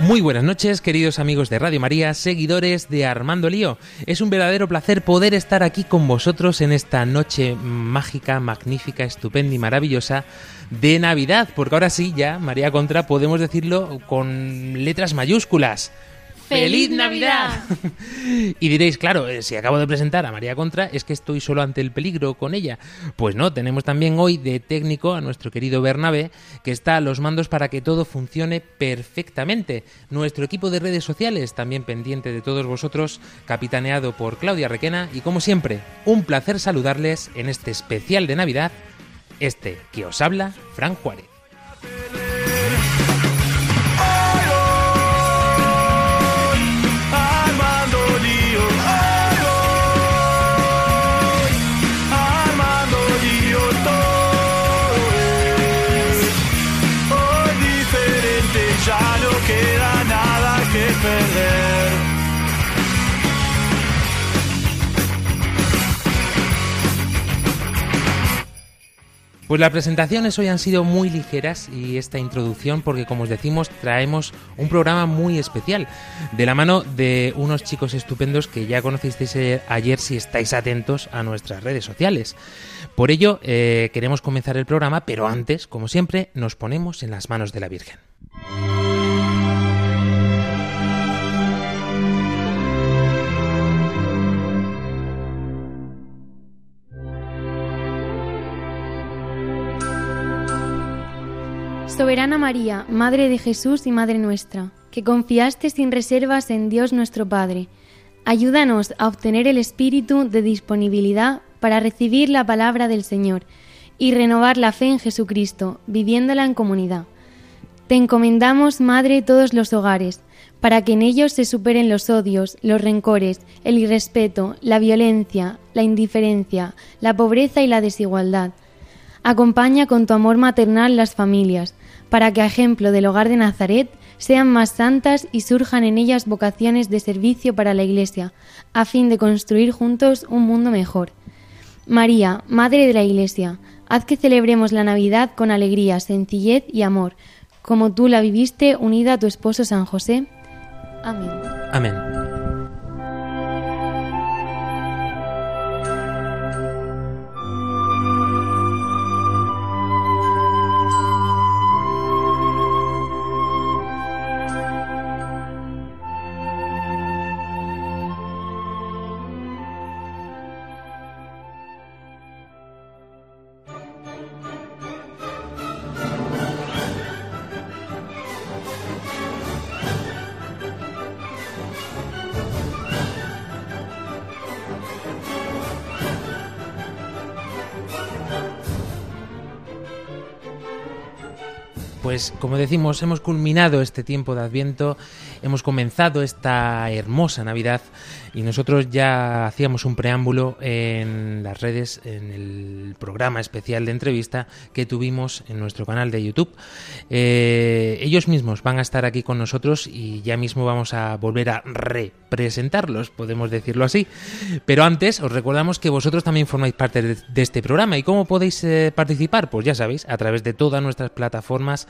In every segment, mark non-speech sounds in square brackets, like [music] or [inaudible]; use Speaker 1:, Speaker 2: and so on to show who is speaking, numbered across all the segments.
Speaker 1: Muy buenas noches, queridos amigos de Radio María, seguidores de Armando Lío. Es un verdadero placer poder estar aquí con vosotros en esta noche mágica, magnífica, estupenda y maravillosa de Navidad, porque ahora sí, ya, María Contra, podemos decirlo con letras mayúsculas.
Speaker 2: ¡Feliz Navidad! [laughs]
Speaker 1: y diréis, claro, eh, si acabo de presentar a María Contra, es que estoy solo ante el peligro con ella. Pues no, tenemos también hoy de técnico a nuestro querido Bernabé, que está a los mandos para que todo funcione perfectamente. Nuestro equipo de redes sociales, también pendiente de todos vosotros, capitaneado por Claudia Requena, y como siempre, un placer saludarles en este especial de Navidad, este que os habla, Fran Juárez. Pues las presentaciones hoy han sido muy ligeras y esta introducción porque como os decimos traemos un programa muy especial de la mano de unos chicos estupendos que ya conocisteis eh, ayer si estáis atentos a nuestras redes sociales. Por ello eh, queremos comenzar el programa pero antes, como siempre, nos ponemos en las manos de la Virgen.
Speaker 2: Soberana María, Madre de Jesús y Madre nuestra, que confiaste sin reservas en Dios nuestro Padre, ayúdanos a obtener el espíritu de disponibilidad para recibir la palabra del Señor y renovar la fe en Jesucristo, viviéndola en comunidad. Te encomendamos, Madre, todos los hogares, para que en ellos se superen los odios, los rencores, el irrespeto, la violencia, la indiferencia, la pobreza y la desigualdad. Acompaña con tu amor maternal las familias, para que a ejemplo del hogar de Nazaret sean más santas y surjan en ellas vocaciones de servicio para la Iglesia, a fin de construir juntos un mundo mejor. María, Madre de la Iglesia, haz que celebremos la Navidad con alegría, sencillez y amor, como tú la viviste unida a tu esposo San José. Amén.
Speaker 1: Amén. Pues como decimos, hemos culminado este tiempo de Adviento, hemos comenzado esta hermosa Navidad y nosotros ya hacíamos un preámbulo en las redes, en el programa especial de entrevista que tuvimos en nuestro canal de YouTube. Eh, ellos mismos van a estar aquí con nosotros y ya mismo vamos a volver a representarlos, podemos decirlo así. Pero antes os recordamos que vosotros también formáis parte de, este programa y cómo podéis eh, participar, pues ya sabéis, a través de todas nuestras plataformas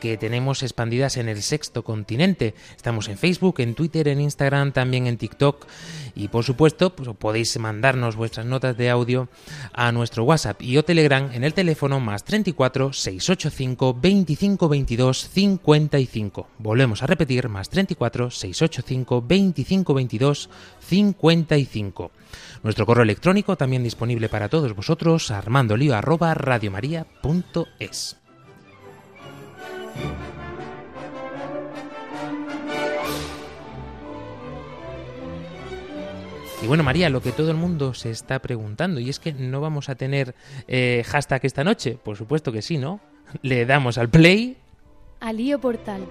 Speaker 1: que tenemos expandidas en el sexto continente. Estamos en Facebook, en Twitter, en Instagram, también en TikTok y por supuesto pues, podéis mandarnos vuestras notas de audio a nuestro WhatsApp y o Telegram en el teléfono más 34 685 25 22 55. Volvemos a repetir más 34 685 25 22 55. Nuestro correo electrónico también disponible para todos vosotros armandolio arroba radiomaria.es. Y bueno, María, lo que todo el mundo se está preguntando, y es que no vamos a tener eh, hashtag esta noche. Por supuesto que sí, ¿no? Le damos al play.
Speaker 2: Alío Portal.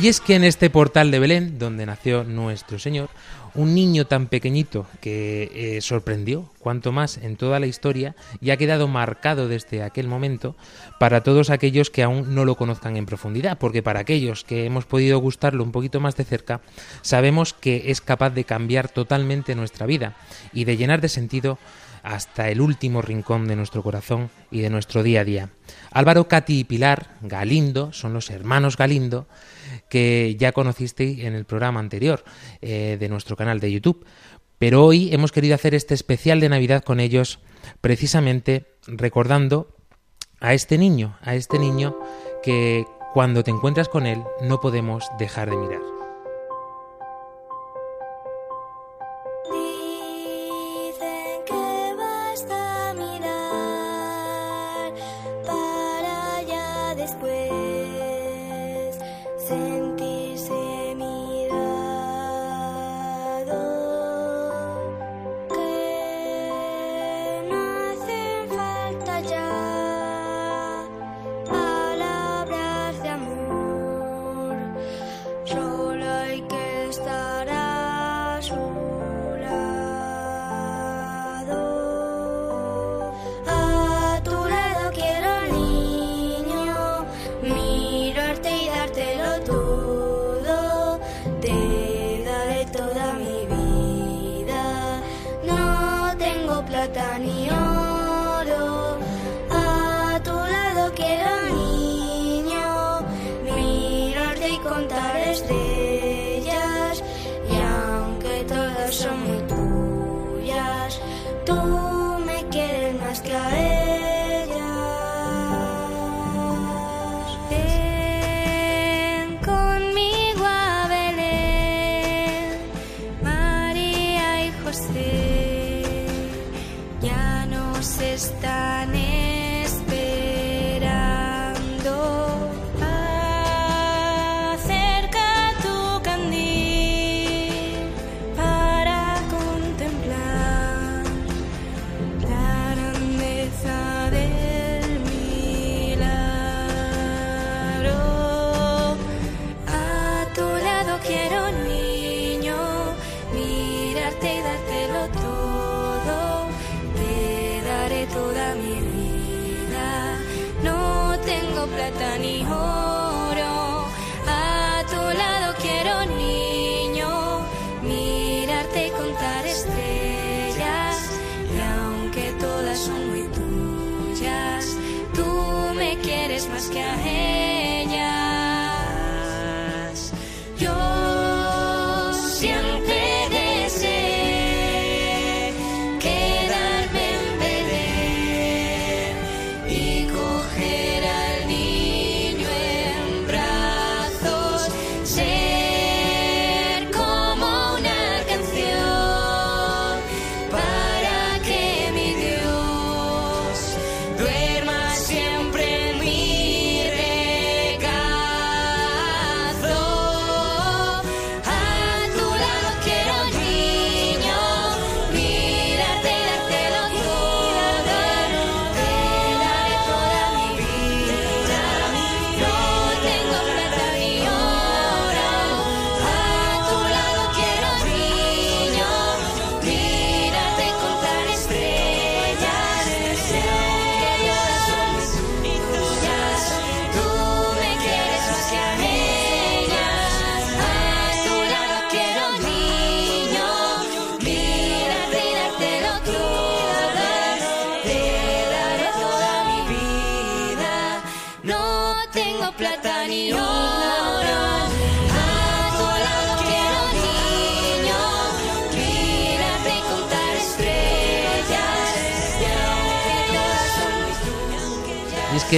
Speaker 3: Y es que en este portal de Belén, donde nació nuestro Señor, un niño tan pequeñito que eh, sorprendió, cuanto más en toda la historia, y ha quedado marcado desde aquel momento para todos aquellos que aún no lo conozcan en profundidad, porque para aquellos que hemos podido gustarlo un poquito más de cerca, sabemos que es capaz de cambiar totalmente nuestra vida y de llenar de sentido hasta el último rincón de nuestro corazón y de nuestro día a día. Álvaro, Cati y Pilar Galindo son los hermanos Galindo que ya conocisteis en el programa anterior eh, de nuestro canal de YouTube. Pero hoy hemos querido hacer este especial de Navidad con ellos precisamente recordando a este niño, a este niño que cuando te encuentras con él no podemos dejar de mirar.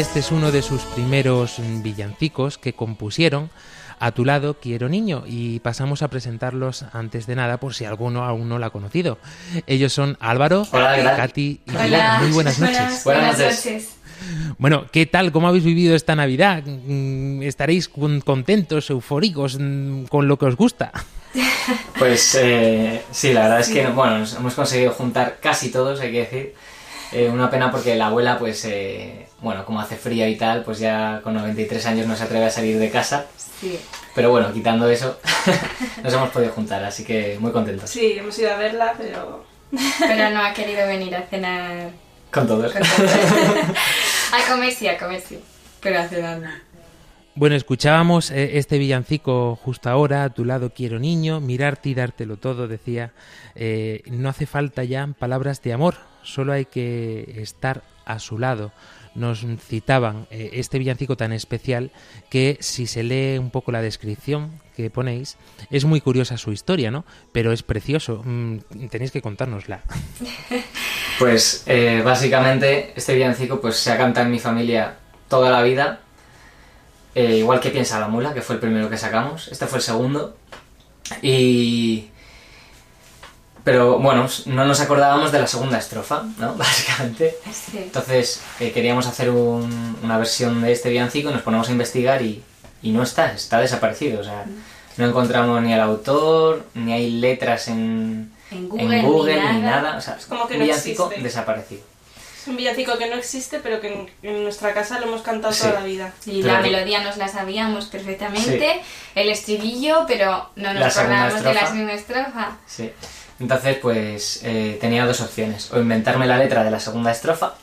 Speaker 3: Este es uno de sus primeros villancicos que compusieron. A tu lado quiero niño y pasamos a presentarlos antes de nada por si alguno aún no lo ha conocido. Ellos son Álvaro, Katy y Pilar. Muy buenas noches.
Speaker 4: Buenas, noches.
Speaker 3: Bueno, ¿qué tal? ¿Cómo habéis vivido esta Navidad? Mm, ¿Estaréis contentos, eufóricos mm, con lo que os gusta? [laughs]
Speaker 4: Pues eh, sí, la verdad es que bueno, hemos conseguido juntar casi todos, hay que decir. Eh, una pena porque la abuela, pues, eh, bueno, como hace frío y tal, pues ya con 93 años no se atreve a salir de casa.
Speaker 5: Sí.
Speaker 4: Pero bueno, quitando eso, [laughs] nos hemos podido juntar, así que muy contentos.
Speaker 6: Sí, hemos ido a verla, pero [laughs]
Speaker 5: Pero no ha querido venir a cenar.
Speaker 4: Con todos.
Speaker 5: con todos. [laughs] a comer sí, a comer sí. Pero a cenar no.
Speaker 1: Bueno, escuchábamos eh, este villancico justo ahora, a tu lado quiero niño, mirarte y dártelo todo, decía. Eh, no hace falta ya palabras de amor, solo hay que estar a su lado. Nos citaban eh, este villancico tan especial que si se lee un poco la descripción que ponéis, es muy curiosa su historia, ¿no? Pero es precioso. Mm, tenéis que contárnosla. [laughs]
Speaker 4: Pues eh, básicamente este villancico pues se ha cantado en mi familia toda la vida. Eh, igual que Piensa la mula, que fue el primero que sacamos. Este fue el segundo. Y... Pero bueno, no nos acordábamos de la segunda estrofa, ¿no? [laughs] Básicamente.
Speaker 5: Sí.
Speaker 4: Entonces eh, queríamos hacer un- una versión de este villancico y nos ponemos a investigar y, y no está, está desaparecido. O sea, no encontramos ni al autor, ni hay letras en,
Speaker 5: En Google,
Speaker 4: en Google
Speaker 5: ni
Speaker 4: ni
Speaker 5: nada.
Speaker 4: nada. O sea,
Speaker 6: Es como que
Speaker 4: un
Speaker 6: no
Speaker 4: villancico
Speaker 6: existe.
Speaker 4: desaparecido.
Speaker 6: es un villancico que no existe, pero que en, en nuestra casa lo hemos cantado
Speaker 4: Sí.
Speaker 6: toda la vida.
Speaker 5: Y
Speaker 4: Claro.
Speaker 5: la melodía nos la sabíamos perfectamente, el estribillo, pero no nos acordábamos de la segunda estrofa.
Speaker 4: Sí. Entonces, pues eh, tenía dos opciones. O inventarme la letra de la segunda estrofa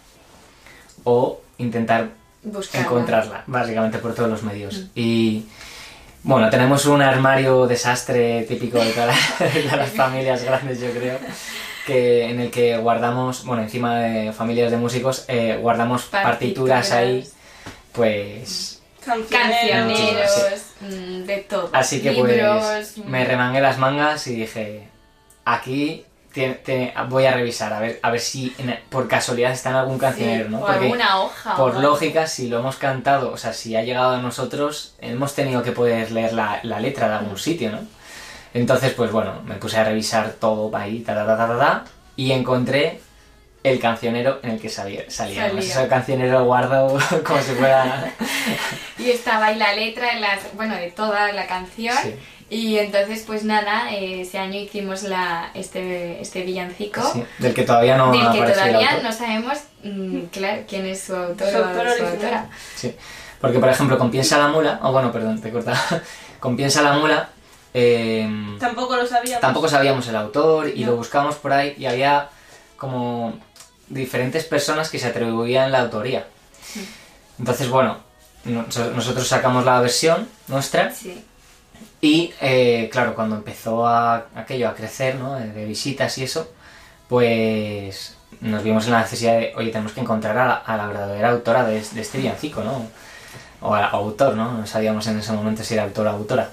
Speaker 4: o intentar
Speaker 5: Buscarla.
Speaker 4: encontrarla, básicamente por todos los medios. Y bueno, tenemos un armario desastre típico de todas las, [laughs] de las familias grandes, yo creo, que en el que guardamos, bueno, encima de familias de músicos, eh, guardamos partituras, ahí, pues...
Speaker 5: Cancioneros, mm, de todo.
Speaker 4: Así que
Speaker 5: Libros,
Speaker 4: pues
Speaker 5: mm,
Speaker 4: me remangué las mangas y dije, aquí voy a revisar, a ver, a ver si en- por casualidad está en algún cancionero, ¿no?
Speaker 5: O
Speaker 4: Porque-
Speaker 5: alguna hoja.
Speaker 4: por lógica, si lo hemos cantado, o sea, si ha llegado a nosotros, hemos tenido que poder leer la, la letra de algún sitio, ¿no? Entonces, pues bueno, me puse a revisar todo ahí, ta, ta, ta, ta, ta, ta, y encontré el cancionero en el que salía. salía
Speaker 5: Salía.
Speaker 4: Ese cancionero guardo [laughs] como si fuera... [laughs]
Speaker 5: Y estaba ahí la letra, las, bueno, de toda la canción.
Speaker 4: Sí.
Speaker 5: Y entonces, pues nada, eh, ese año hicimos la, este, este villancico.
Speaker 4: Sí, del que todavía no
Speaker 5: del que todavía
Speaker 4: autor.
Speaker 5: no sabemos, mm, claro, quién es su autor
Speaker 6: Su
Speaker 5: o
Speaker 6: autor
Speaker 5: su autora.
Speaker 4: Sí, porque por ejemplo con Piensa la mula, o bueno, perdón, te corta, [laughs] con Piensa la mula, eh,
Speaker 6: Tampoco lo sabíamos.
Speaker 4: tampoco sabíamos el autor y
Speaker 6: No.
Speaker 4: lo buscamos por ahí y había como diferentes personas que se atribuían la autoría. Entonces, bueno, nos- nosotros sacamos la versión nuestra
Speaker 5: Sí.
Speaker 4: Y eh, claro, cuando empezó aquello a crecer, ¿no? De, visitas y eso, pues nos vimos en la necesidad de, oye, tenemos que encontrar a la, verdadera autora de, de este villancico, ¿no? O a- autor, ¿no? No sabíamos en ese momento si era autor o autora.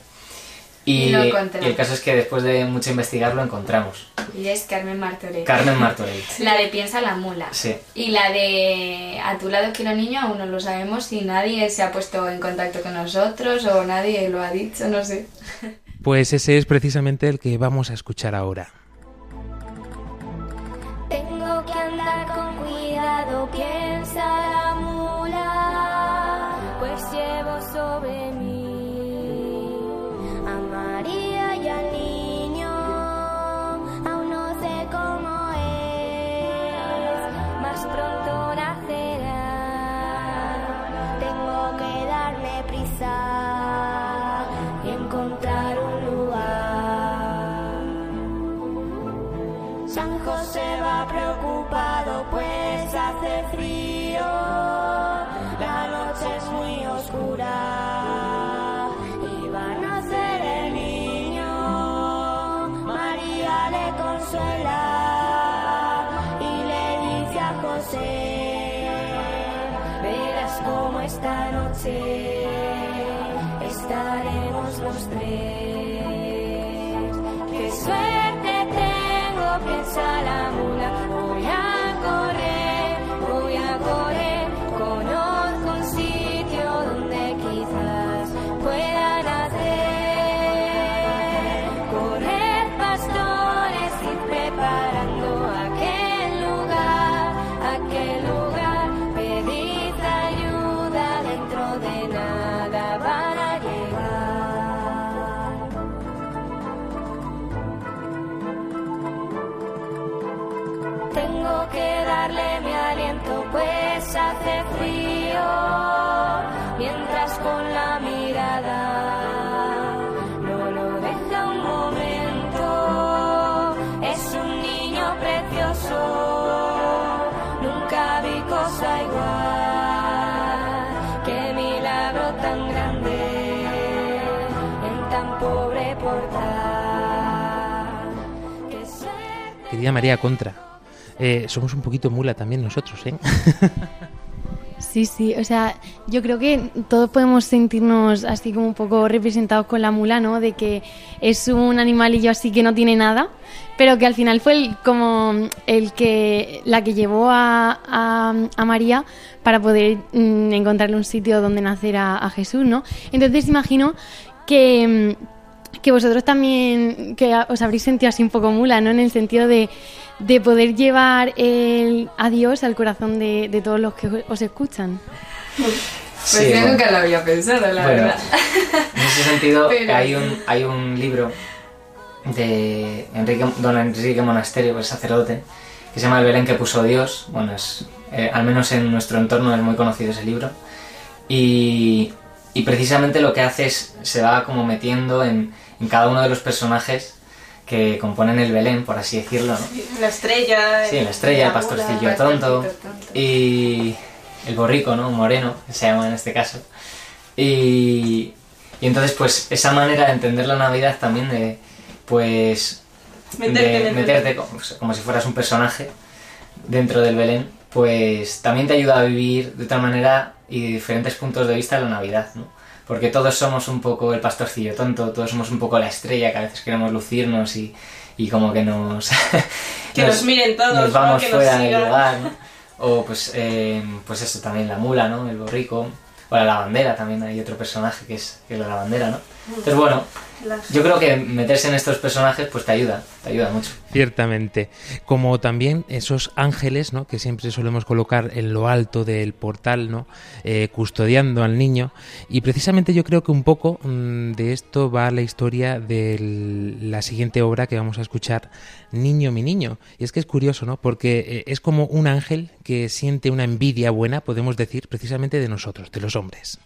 Speaker 4: Y,
Speaker 5: Y
Speaker 4: y el caso es que después de mucho investigar lo encontramos.
Speaker 5: Y es Carmen Martorell.
Speaker 4: Carmen Martorell. [laughs]
Speaker 5: La de Piensa la mula.
Speaker 4: Sí.
Speaker 5: Y la de A tu lado quiero niño aún no lo sabemos si nadie se ha puesto en contacto con nosotros o nadie lo ha dicho, no sé. [laughs]
Speaker 1: Pues ese es precisamente el que vamos a escuchar ahora.
Speaker 7: Tengo que andar con cuidado, piensa un lugar. San José va preocupado
Speaker 1: Querida María Contra, eh, somos un poquito mula también nosotros, ¿eh? [laughs]
Speaker 2: Sí, sí, o sea, yo creo que todos podemos sentirnos así como un poco representados con la mula, ¿no? De que es un animalillo así que no tiene nada, pero que al final fue el, como el que la que llevó a, a- María para poder mm, encontrarle un sitio donde nacer a, a Jesús, ¿no? Entonces imagino que, mm, que vosotros también que os habréis sentido así un poco mula, ¿no? En el sentido de, de poder llevar el, a Dios al corazón de, de todos los que os escuchan.
Speaker 5: Pues
Speaker 4: Sí,
Speaker 5: yo
Speaker 4: bueno.
Speaker 5: nunca lo había pensado, la
Speaker 4: Bueno,
Speaker 5: verdad.
Speaker 4: En ese sentido, [laughs]
Speaker 5: Pero
Speaker 4: hay, un, hay un libro de Enrique, don Enrique Monasterio, el sacerdote, que se llama El Belén que puso Dios. Bueno, es, eh, al menos en nuestro entorno es muy conocido ese libro. Y, y precisamente lo que hace es, se va como metiendo en, en cada uno de los personajes que componen el Belén, por así decirlo, ¿no?
Speaker 6: La estrella.
Speaker 4: Sí, la estrella, el pastorcillo tonto y el borrico, ¿no? Moreno, que se llama en este caso. Y, y entonces, pues, esa manera de entender la Navidad también de, pues,
Speaker 6: Meterte
Speaker 4: de meterte como, como si fueras un personaje dentro del Belén, pues también te ayuda a vivir de otra manera y de diferentes puntos de vista la Navidad, ¿no? Porque todos somos un poco el pastorcillo tonto, todos somos un poco la estrella que a veces queremos lucirnos y, y como que nos... [laughs]
Speaker 6: Que nos miren todos,
Speaker 4: Nos
Speaker 6: ¿no?
Speaker 4: vamos
Speaker 6: nos
Speaker 4: fuera del lugar, ¿no? O pues, eh, pues eso, también la mula, ¿no? El borrico. O la lavandera, también hay otro personaje que es, que es la lavandera, ¿no? Entonces, bueno,
Speaker 6: Las-
Speaker 4: yo creo que meterse en estos personajes pues te ayuda, te ayuda mucho.
Speaker 1: Ciertamente. Como también esos ángeles, ¿no? Que siempre solemos colocar en lo alto del portal, ¿no? Eh, custodiando al niño. Y precisamente yo creo que un poco mm, de esto va la historia de la siguiente obra que vamos a escuchar, Niño mi niño. Y es que es curioso, ¿no? Porque eh, es como un ángel que siente una envidia buena, podemos decir, precisamente de nosotros, de los hombres.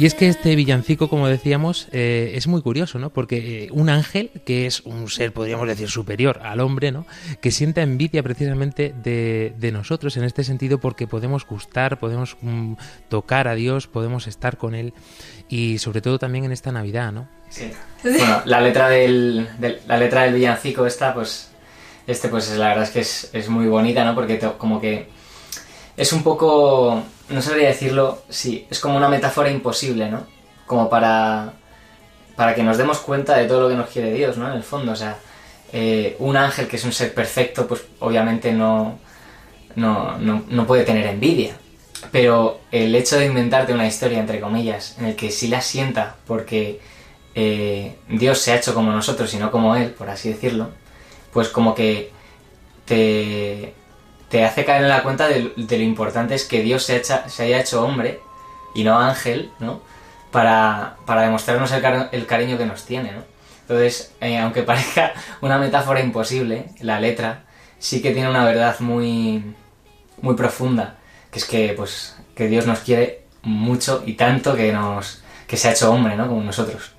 Speaker 7: Y
Speaker 1: es que este villancico, como decíamos, eh, es muy curioso, ¿no? Porque eh, un ángel, que es un ser, podríamos decir, superior al hombre, ¿no? Que sienta envidia precisamente de, nosotros en este sentido porque podemos gustar, podemos mm, tocar a Dios, podemos estar con Él y sobre todo también en esta Navidad, ¿no?
Speaker 4: Sí. Bueno, la letra del, la letra del villancico esta, pues, este, pues la verdad es que es, es muy bonita, ¿no? Porque como que es un poco, no sabría decirlo, sí, es como una metáfora imposible, ¿no? Como para, para que nos demos cuenta de todo lo que nos quiere Dios, ¿no? En el fondo, o sea, eh, un ángel que es un ser perfecto, pues obviamente no, no, no, no puede tener envidia. Pero el hecho de inventarte una historia, entre comillas, en el que sí la sienta porque eh, Dios se ha hecho como nosotros y no como Él, por así decirlo, pues como que te, te hace caer en la cuenta de, lo importante es que Dios se, haya hecho hombre y no ángel, ¿no? Para, para demostrarnos el cariño que nos tiene, ¿no? Entonces, eh, aunque [laughs] parezca una metáfora imposible, la letra sí que tiene una verdad muy, muy profunda, que es que, pues, que Dios nos quiere mucho y tanto que nos que se ha hecho hombre, ¿no? Como nosotros.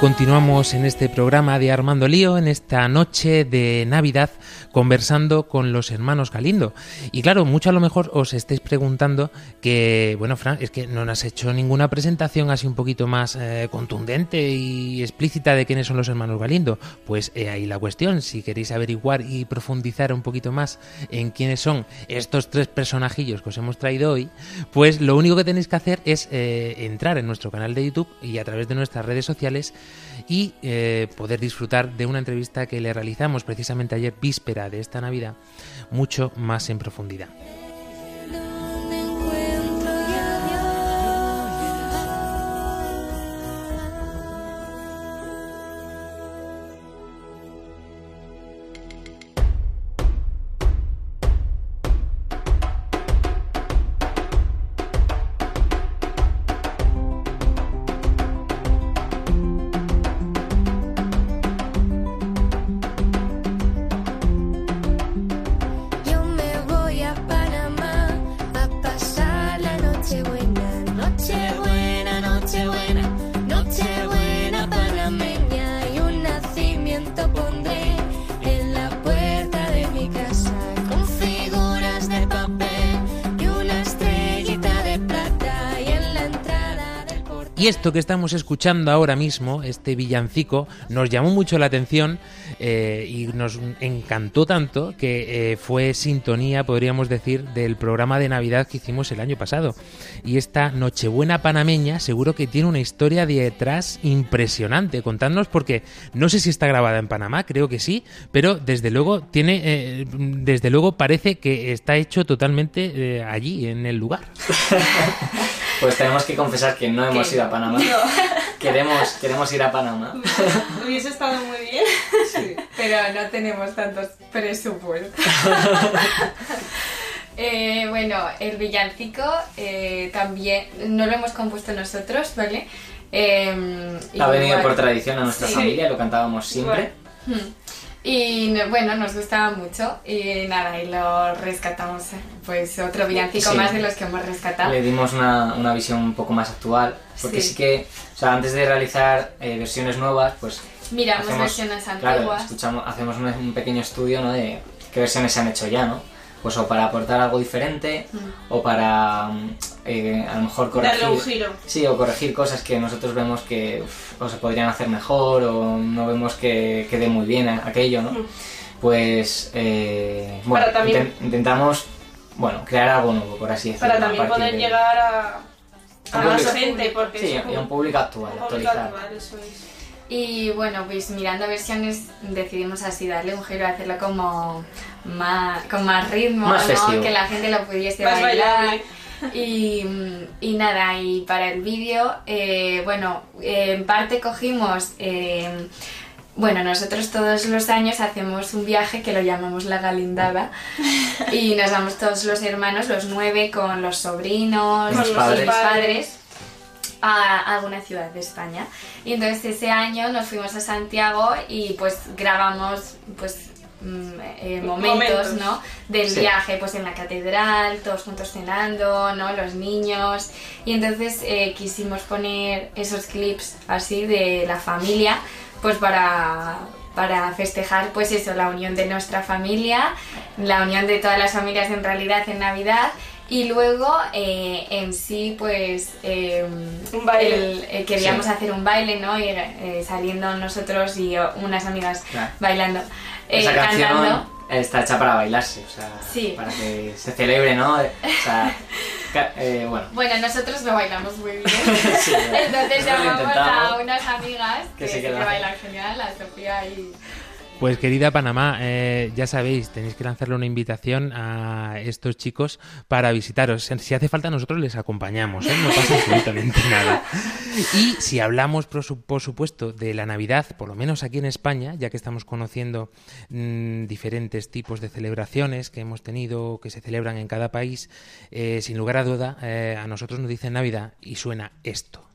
Speaker 1: Continuamos en este programa de Armando Lío, en esta noche de Navidad, conversando con los hermanos Galindo. Y claro, mucho a lo mejor os estáis preguntando que, bueno, Fran, es que no nos has hecho ninguna presentación así un poquito más eh, contundente y explícita de quiénes son los hermanos Galindo. Pues eh, ahí la cuestión, si queréis averiguar y profundizar un poquito más en quiénes son estos tres personajillos que os hemos traído hoy, pues lo único que tenéis que hacer es eh, entrar en nuestro canal de YouTube y a través de nuestras redes sociales y eh, poder disfrutar de una entrevista que le realizamos precisamente ayer, víspera de esta Navidad, mucho más en profundidad. Esto que estamos escuchando ahora mismo, este villancico, nos llamó mucho la atención eh, y nos encantó tanto que eh, fue sintonía, podríamos decir, del programa de Navidad que hicimos el año pasado. Y esta Nochebuena panameña seguro que tiene una historia detrás impresionante. Contadnos porque no sé si está grabada en Panamá, creo que sí, pero desde luego tiene, eh, desde luego parece que está hecho totalmente eh, allí, en el lugar. [laughs]
Speaker 4: Pues tenemos que confesar que no hemos
Speaker 6: ¿Qué?
Speaker 4: ido a Panamá.
Speaker 6: No. [laughs]
Speaker 4: Queremos, queremos ir a Panamá.
Speaker 6: Hubiese estado muy bien.
Speaker 5: Pero no tenemos tantos presupuestos. [laughs] Eh, bueno, el villancico eh, también no lo hemos compuesto nosotros, ¿vale? Eh,
Speaker 4: Ha venido
Speaker 5: igual-
Speaker 4: por tradición a nuestra
Speaker 5: Sí.
Speaker 4: familia, lo cantábamos siempre.
Speaker 5: Hmm. Y no- bueno, nos gustaba mucho y nada, y lo rescatamos, eh, pues otro villancico
Speaker 4: Sí.
Speaker 5: más de los que hemos rescatado.
Speaker 4: Le dimos una, una visión un poco más actual, porque
Speaker 5: Sí.
Speaker 4: sí, que, o sea, antes de realizar eh, versiones nuevas, pues
Speaker 5: Miramos versiones
Speaker 4: Claro,
Speaker 5: antiguas.
Speaker 4: escuchamos, hacemos un, un pequeño estudio, ¿no? De qué versiones se han hecho ya, ¿no? Pues o para aportar algo diferente,
Speaker 5: Mm.
Speaker 4: o para mm, eh, a lo mejor corregir.
Speaker 6: Darle un giro.
Speaker 4: Sí, o corregir cosas que nosotros vemos que uf, o se podrían hacer mejor, o no vemos que quede muy bien aquello, ¿no?
Speaker 6: Mm.
Speaker 4: Pues, eh, bueno,
Speaker 6: Para también-
Speaker 4: inten- intentamos, bueno, crear algo nuevo, por así decirlo.
Speaker 6: Para también poder
Speaker 4: de-
Speaker 6: llegar a, a
Speaker 4: Un
Speaker 6: más
Speaker 4: público-
Speaker 6: gente, porque
Speaker 4: Sí,
Speaker 6: es
Speaker 4: y a un público actual,
Speaker 6: un público actual, eso es.
Speaker 5: Y bueno, pues mirando versiones decidimos así darle un giro, hacerlo como más, con más ritmo,
Speaker 4: Más
Speaker 5: ¿no? que la gente lo pudiese
Speaker 6: Más
Speaker 5: bailar.
Speaker 6: bailable.
Speaker 5: Y, y nada, y para el vídeo, eh, bueno, eh, en parte cogimos, eh, bueno, nosotros todos los años hacemos un viaje que lo llamamos la galindada [laughs] y nos vamos todos los hermanos, los nueve, con los sobrinos,
Speaker 4: Los
Speaker 5: y
Speaker 4: padres.
Speaker 5: los padres a alguna ciudad de España. Y entonces ese año nos fuimos a Santiago y pues grabamos pues eh, momentos,
Speaker 6: Momentos.
Speaker 5: ¿no? Del
Speaker 4: Sí.
Speaker 5: viaje, pues en la catedral, todos juntos cenando, ¿no? Los niños. Y entonces eh, quisimos poner esos clips así de la familia, pues para para festejar pues eso, la unión de nuestra familia, la unión de todas las familias en realidad en Navidad y luego eh, en sí pues eh,
Speaker 6: Un baile.
Speaker 5: el- eh, queríamos
Speaker 4: Sí.
Speaker 5: hacer un baile, ¿no? Y, eh, saliendo nosotros y unas amigas
Speaker 4: Claro.
Speaker 5: bailando, eh,
Speaker 4: Esa canción
Speaker 5: cantando.
Speaker 4: está hecha para bailarse, o sea,
Speaker 5: Sí.
Speaker 4: para que se celebre, ¿no? O sea, [laughs] eh, bueno,
Speaker 5: Bueno, nosotros lo bailamos muy bien. [laughs]
Speaker 4: Sí,
Speaker 5: Entonces [laughs] llamamos a unas amigas
Speaker 4: Que
Speaker 5: que, bailan genial, a Sofía y...
Speaker 1: Pues querida Panamá, eh, ya sabéis, tenéis que lanzarle una invitación a estos chicos para visitaros. Si hace falta nosotros les acompañamos, ¿eh? no pasa absolutamente nada. Y si hablamos, por, su- por supuesto, de la Navidad, por lo menos aquí en España, ya que estamos conociendo mm, diferentes tipos de celebraciones que hemos tenido, que se celebran en cada país, eh, sin lugar a duda, eh, a nosotros nos dicen Navidad y suena esto.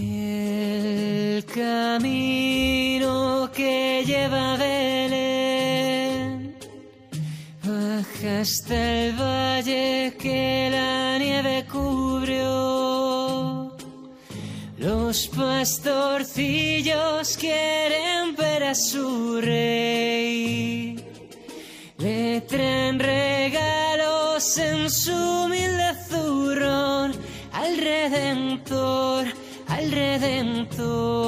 Speaker 8: El camino que lleva a Belén baja hasta el valle que la nieve cubrió. Los pastorcillos quieren ver a su rey.
Speaker 1: So.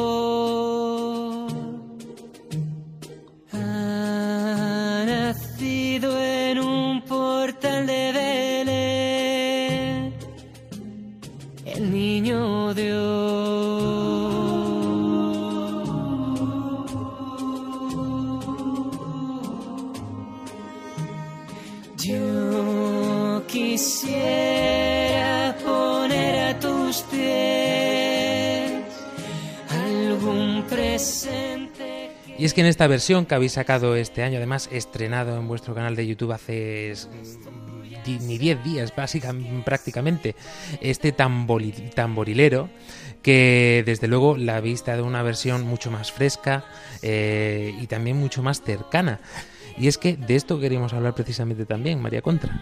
Speaker 1: Esta versión que habéis sacado este año, además estrenado en vuestro canal de YouTube hace mm, ni 10 días básicamente, prácticamente, este tambori- tamborilero, que desde luego la habéis dado una versión mucho más fresca eh, y también mucho más cercana. Y es que de esto queríamos hablar precisamente también, María Contra.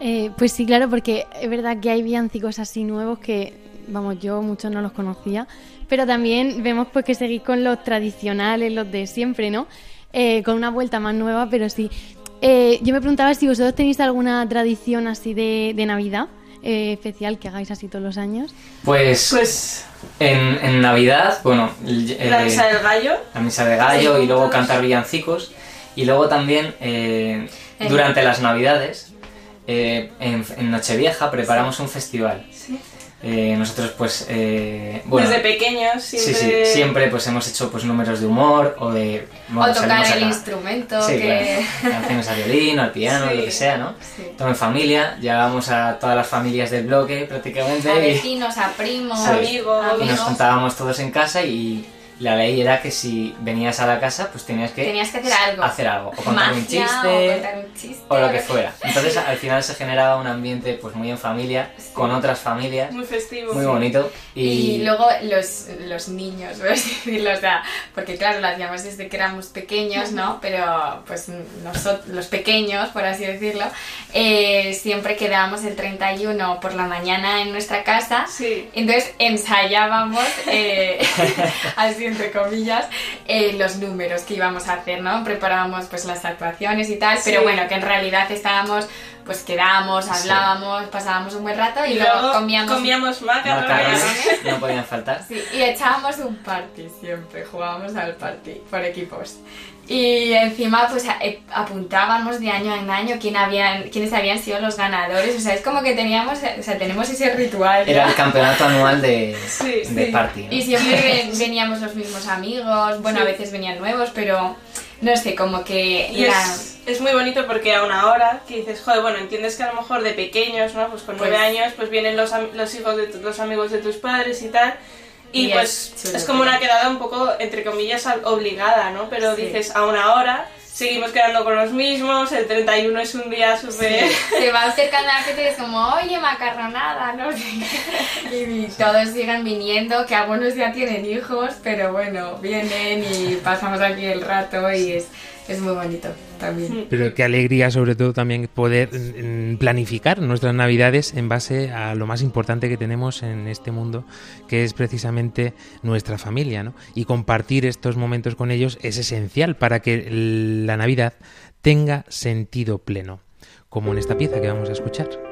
Speaker 2: Eh, pues sí, claro, porque es verdad que hay villancicos así nuevos que, vamos, yo muchos no los conocía, pero también vemos pues que seguís con los tradicionales, los de siempre, ¿no? Eh, con una vuelta más nueva, pero sí. Eh, yo me preguntaba si vosotros tenéis alguna tradición así de, de Navidad eh, especial que hagáis así todos los años.
Speaker 4: pues,
Speaker 6: Pues
Speaker 4: en, en Navidad, bueno, el-
Speaker 6: la misa del gallo.
Speaker 4: la misa de gallo
Speaker 6: Sí,
Speaker 4: y luego cantar villancicos y luego también durante las navidades eh, en, en Nochevieja preparamos un festival
Speaker 6: Sí.
Speaker 4: Eh, nosotros pues eh, bueno
Speaker 6: Desde pequeños
Speaker 4: sí,
Speaker 6: siempre...
Speaker 4: sí, siempre pues hemos hecho pues números de humor o de bueno,
Speaker 5: o tocar el instrumento
Speaker 4: sí,
Speaker 5: que...
Speaker 4: claro. canciones al violín o al piano [laughs]
Speaker 6: Sí.
Speaker 4: lo que sea no
Speaker 5: Sí.
Speaker 4: todo en familia llegábamos a todas las familias del bloque prácticamente
Speaker 5: A
Speaker 4: y-
Speaker 5: vecinos, a primos,
Speaker 4: Sí.
Speaker 6: Amigos.
Speaker 4: y nos
Speaker 5: amigos.
Speaker 4: juntábamos todos en casa y la ley era que si venías a la casa pues tenías que
Speaker 5: Tenías que hacer algo.
Speaker 4: hacer algo o contar un
Speaker 5: Magia,
Speaker 4: chiste
Speaker 5: o contar un chiste,
Speaker 4: o lo que fuera entonces al final se generaba un ambiente pues muy en familia con otras familias
Speaker 6: Muy festivo.
Speaker 4: muy
Speaker 6: sí.
Speaker 4: bonito y,
Speaker 5: Y, luego los, los niños, [laughs] por así decirlo, o sea, porque claro, lo hacíamos desde que éramos pequeños, ¿no? Pero pues nosotros, los pequeños, por así decirlo, eh, siempre quedábamos el 31 por la mañana en nuestra casa.
Speaker 6: Sí.
Speaker 5: Entonces ensayábamos, eh, [laughs] [laughs] así entre comillas, eh, los números que íbamos a hacer, ¿no? Preparábamos pues las actuaciones y tal, pero bueno, que en realidad estábamos, pues quedábamos,
Speaker 4: Sí.
Speaker 5: hablábamos, pasábamos un buen rato y,
Speaker 6: Y
Speaker 5: luego,
Speaker 6: luego
Speaker 5: comíamos
Speaker 6: comíamos macarrones.
Speaker 4: macarrones no podían faltar
Speaker 5: Sí, y echábamos un party siempre, jugábamos al party por equipos. Y encima pues a- eh, apuntábamos de año en año quién habían, quiénes habían sido los ganadores, o sea, es como que teníamos, o sea, tenemos ese ritual. ya.
Speaker 4: era el campeonato anual de, [laughs]
Speaker 6: Sí,
Speaker 4: de
Speaker 6: sí.
Speaker 4: party ¿no?
Speaker 5: Y siempre [laughs] ven- veníamos los mismos amigos, bueno, a veces venían nuevos, pero no sé, como que
Speaker 6: Y
Speaker 5: la-
Speaker 6: es, es muy bonito porque aún ahora que dices, joder, bueno, entiendes que a lo mejor de pequeños, ¿no? Pues con
Speaker 5: Pues-
Speaker 6: nueve años, pues vienen los, los hijos de tu- los amigos de tus padres y tal. Y,
Speaker 5: Y
Speaker 6: pues
Speaker 5: es
Speaker 6: como una quedada un poco, entre comillas, obligada, ¿no? Pero
Speaker 5: Sí.
Speaker 6: dices, aún ahora seguimos quedando con los mismos, el 31 es un día súper... [laughs]
Speaker 5: se va acercando a la gente y es como, oye, macarronada, no. [laughs] Y todos siguen viniendo, que algunos ya tienen hijos, pero bueno, vienen y pasamos aquí el rato y es, es muy bonito también.
Speaker 1: Pero qué alegría, sobre todo, también poder planificar nuestras navidades en base a lo más importante que tenemos en este mundo, que es precisamente nuestra familia, ¿no? Y compartir estos momentos con ellos es esencial para que la Navidad tenga sentido pleno, como en esta pieza que vamos a escuchar.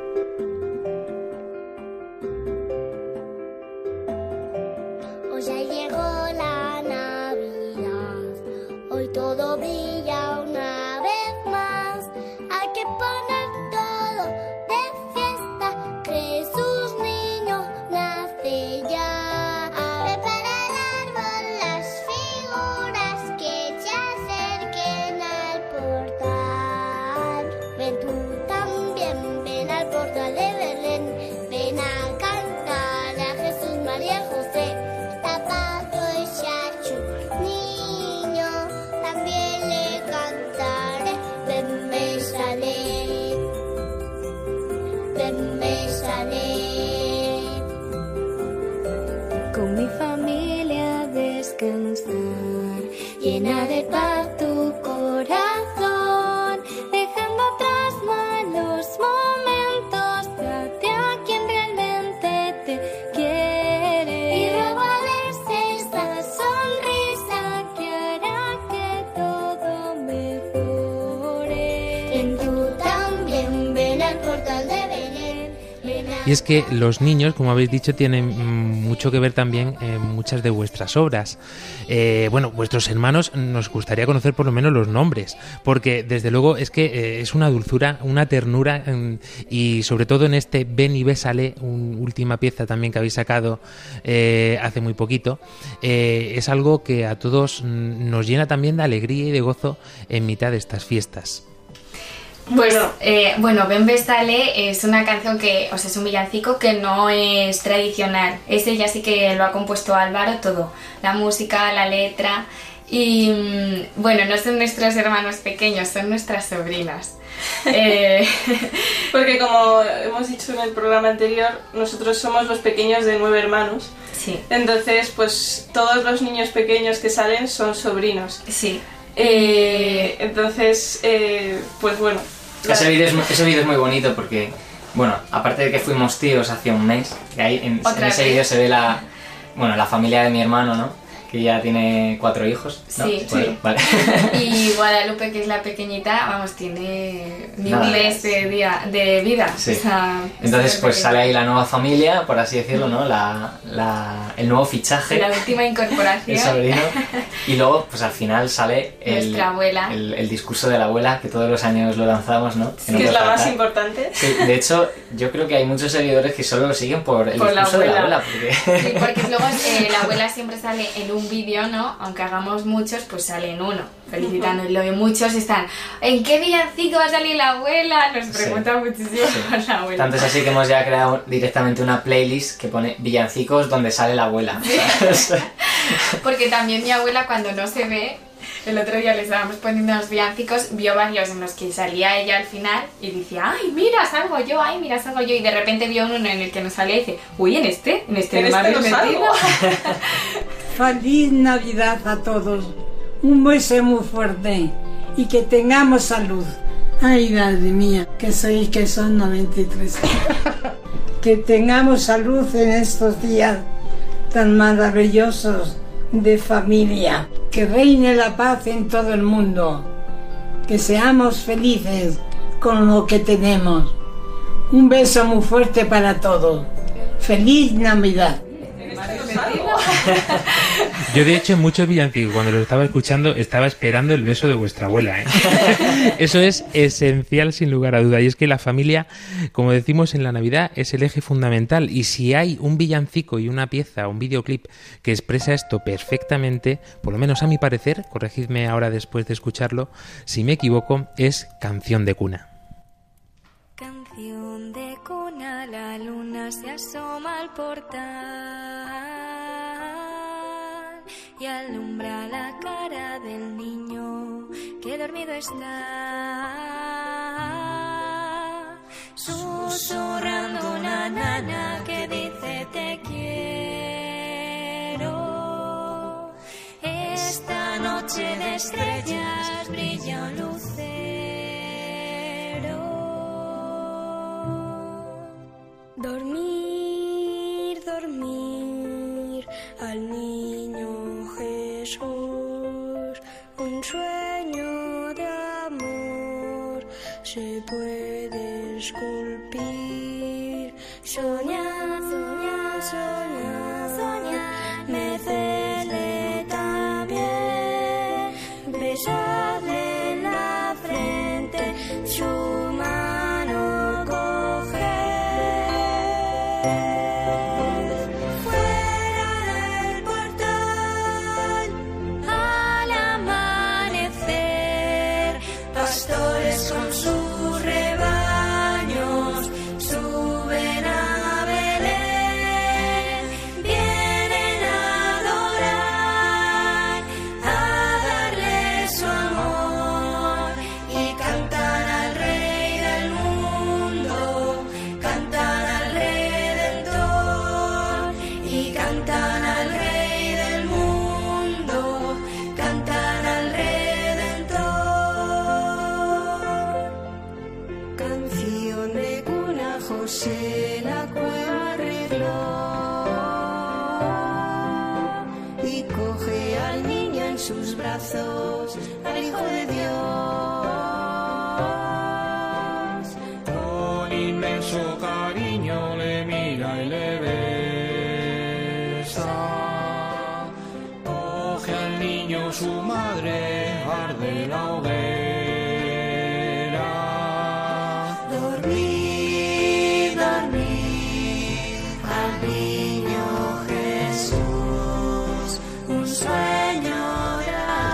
Speaker 7: Y
Speaker 1: es que los niños, como habéis dicho, tienen mucho que ver también en muchas de vuestras obras. Eh, bueno, vuestros hermanos nos gustaría conocer por lo menos los nombres, porque desde luego es que eh, es una dulzura, una ternura mm, y sobre todo en este Ven y Bésale, un- última pieza también que habéis sacado eh, hace muy poquito, eh, es algo que a todos mm, nos llena también de alegría y de gozo en mitad de estas fiestas.
Speaker 5: Pues, eh, bueno, Ben Bestale es una canción que, o sea, es un villancico que no es tradicional. Ese ya sí que lo ha compuesto Álvaro todo. La música, la letra. Y mm, bueno, no son nuestros hermanos pequeños, son nuestras sobrinas. [laughs] Eh,
Speaker 6: Porque como hemos dicho en el programa anterior, nosotros somos los pequeños de nueve hermanos.
Speaker 5: sí,
Speaker 6: Entonces, pues todos los niños pequeños que salen son sobrinos.
Speaker 5: sí.
Speaker 6: Eh, entonces, eh, pues bueno.
Speaker 4: Ese vídeo es, ese vídeo es muy bonito porque, bueno, aparte de que fuimos tíos hace un mes, que ahí en, en
Speaker 5: ¿Otra
Speaker 4: ese vídeo se ve la, bueno, la familia de mi hermano, ¿no? Que ya tiene cuatro hijos. ¿no?
Speaker 5: Sí,
Speaker 6: sí.
Speaker 4: Vale.
Speaker 5: Y Guadalupe, que es la pequeñita, vamos, tiene ni un mes de, día, de vida.
Speaker 4: Sí.
Speaker 5: O sea, es
Speaker 4: Entonces, pues sale ahí la nueva familia, por así decirlo, ¿no? La, la- el nuevo fichaje.
Speaker 5: La última incorporación.
Speaker 4: el sobrino. [laughs] Y luego, pues al final sale el,
Speaker 5: Nuestra abuela.
Speaker 4: el, el discurso de la abuela, que todos los años lo lanzamos, ¿no?
Speaker 6: que
Speaker 4: no
Speaker 6: es
Speaker 4: puede
Speaker 6: la más
Speaker 4: faltar.
Speaker 6: importante.
Speaker 4: Sí, de hecho, yo creo que hay muchos seguidores que solo lo siguen por el
Speaker 5: Por la
Speaker 4: discurso de la
Speaker 5: abuela.
Speaker 4: abuela. Porque...
Speaker 5: Sí, porque luego eh, la abuela siempre sale en un vídeo, ¿no? Aunque hagamos muchos, pues sale en uno, felicitándolo. Y muchos están, ¿en qué villancico va a salir la abuela? Nos preguntan muchísimo por la abuela.
Speaker 4: Tanto es así que hemos ya creado directamente una playlist que pone villancicos donde sale la abuela. [laughs]
Speaker 5: Porque también mi abuela cuando no se ve, el otro día le estábamos poniendo unos villancicos, vio varios en los que salía ella al final y decía, ay, mira, salgo yo, ay, mira, salgo yo. Y de repente vio uno en el que no salía y dice, uy, en este, en este
Speaker 6: En este no
Speaker 5: metido. [laughs]
Speaker 9: Feliz Navidad a todos. Un beso muy fuerte y que tengamos salud. Ay, madre mía, que soy que son 93. [laughs] que tengamos salud en estos días tan maravillosos de familia. Que reine la paz en todo el mundo. Que seamos felices con lo que tenemos. Un beso muy fuerte para todos. Feliz Navidad.
Speaker 1: Yo, de hecho, en muchos villancicos, cuando lo estaba escuchando, estaba esperando el beso de vuestra abuela. ¿eh? [laughs] Eso es esencial sin lugar a duda. Y es que la familia, como decimos en la Navidad, es el eje fundamental. Y si hay un villancico y una pieza, un videoclip que expresa esto perfectamente, por lo menos a mi parecer, corregidme ahora después de escucharlo, si me equivoco, es Canción de Cuna.
Speaker 7: Canción de cuna, la luna se asoma al portal y alumbra la cara del niño que dormido está. Susurrando una nana que dice te quiero. Esta noche de estrellas brilla un lucero. Dormir, dormir al niño Un sueño de amor se puede esculpir. Soñar, soñar, soñar,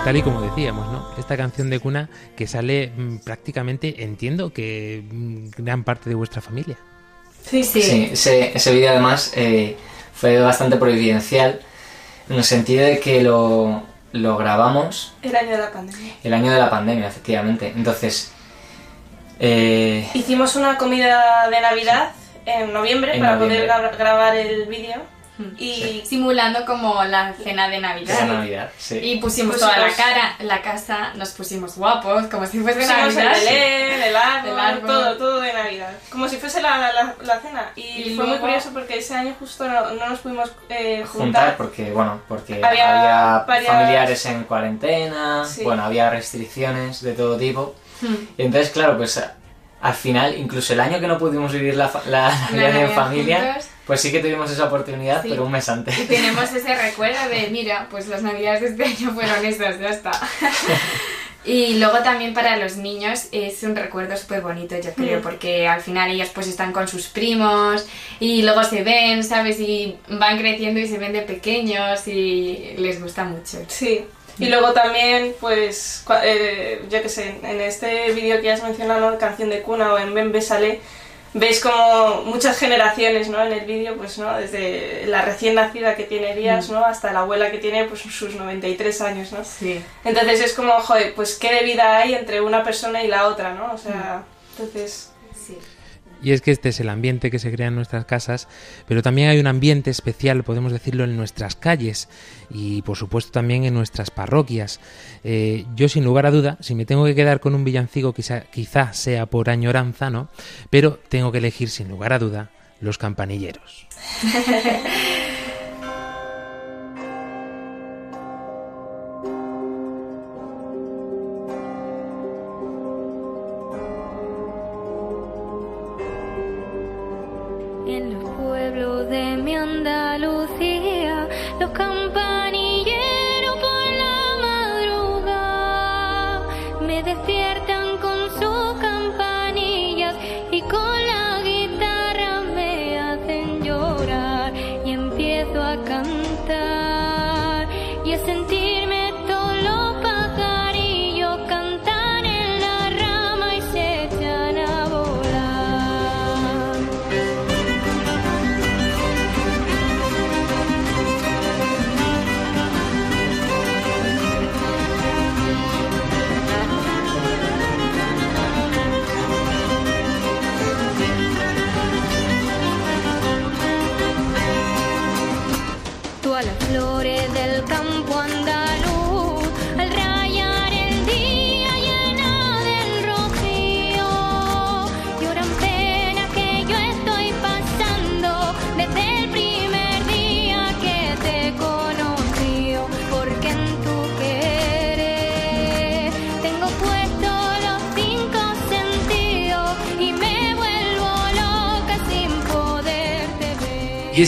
Speaker 1: Tal y como decíamos, ¿no? Esta canción de cuna que sale mm, prácticamente, entiendo que mm, gran parte de vuestra familia.
Speaker 6: Sí,
Speaker 4: Sí, ese, ese vídeo además eh, fue bastante providencial en el sentido de que lo, lo grabamos
Speaker 6: El año de la pandemia.
Speaker 4: el año de la pandemia, efectivamente. Entonces, eh,
Speaker 6: Hicimos una comida de Navidad en noviembre
Speaker 4: En
Speaker 6: para
Speaker 4: noviembre.
Speaker 6: poder gra- grabar el vídeo. Y
Speaker 5: Simulando como la cena de Navidad.
Speaker 4: de Navidad, sí.
Speaker 5: Y pusimos
Speaker 6: Pusimos-
Speaker 5: toda la cara, la casa, nos pusimos guapos, como si fuese
Speaker 6: pusimos
Speaker 5: Navidad.
Speaker 6: El árbol,
Speaker 5: El árbol.
Speaker 6: todo, todo de Navidad. Como si fuese la, la, la cena. Y,
Speaker 5: Y
Speaker 6: fue muy curioso porque ese año justo no, no nos pudimos eh,
Speaker 4: juntar
Speaker 6: juntar.
Speaker 4: porque bueno porque
Speaker 6: Había
Speaker 4: había,
Speaker 6: varias-
Speaker 4: familiares en cuarentena
Speaker 6: Sí.
Speaker 4: bueno había restricciones de todo tipo
Speaker 5: Hmm.
Speaker 4: y entonces claro pues al final incluso el año que no pudimos vivir la, fa- la Navidad en familia
Speaker 5: juntos.
Speaker 4: Pues sí que tuvimos esa oportunidad
Speaker 5: Sí.
Speaker 4: pero un mes antes
Speaker 5: Y tenemos ese recuerdo de, mira, pues las navidades de este año fueron esas, ya está. [laughs] Y luego también para los niños es un recuerdo súper bonito, yo creo,
Speaker 6: Mm.
Speaker 5: porque al final ellos pues están con sus primos y luego se ven, ¿sabes? Y van creciendo y se ven de pequeños y les gusta mucho.
Speaker 6: Sí. Y luego también, pues, eh, yo qué sé, en este vídeo que ya has mencionado, ¿no? Canción de cuna o en Ben Besale, veis como muchas generaciones, ¿no? En el vídeo, pues, ¿no? Desde la recién nacida que tiene días, ¿no? Hasta la abuela que tiene, pues, sus 93 años, ¿no?
Speaker 5: Sí.
Speaker 6: Entonces es como, joder, pues, ¿qué de vida hay entre una persona y la otra, ¿no? O sea, entonces...
Speaker 1: Y es que este es el ambiente que se crea en nuestras casas, pero también hay un ambiente especial, podemos decirlo, en nuestras calles y por supuesto también en nuestras parroquias. Eh, yo sin lugar a duda, si me tengo que quedar con un villancico, quizá, quizá sea por añoranza, ¿no? Pero tengo que elegir sin lugar a duda los campanilleros. [laughs]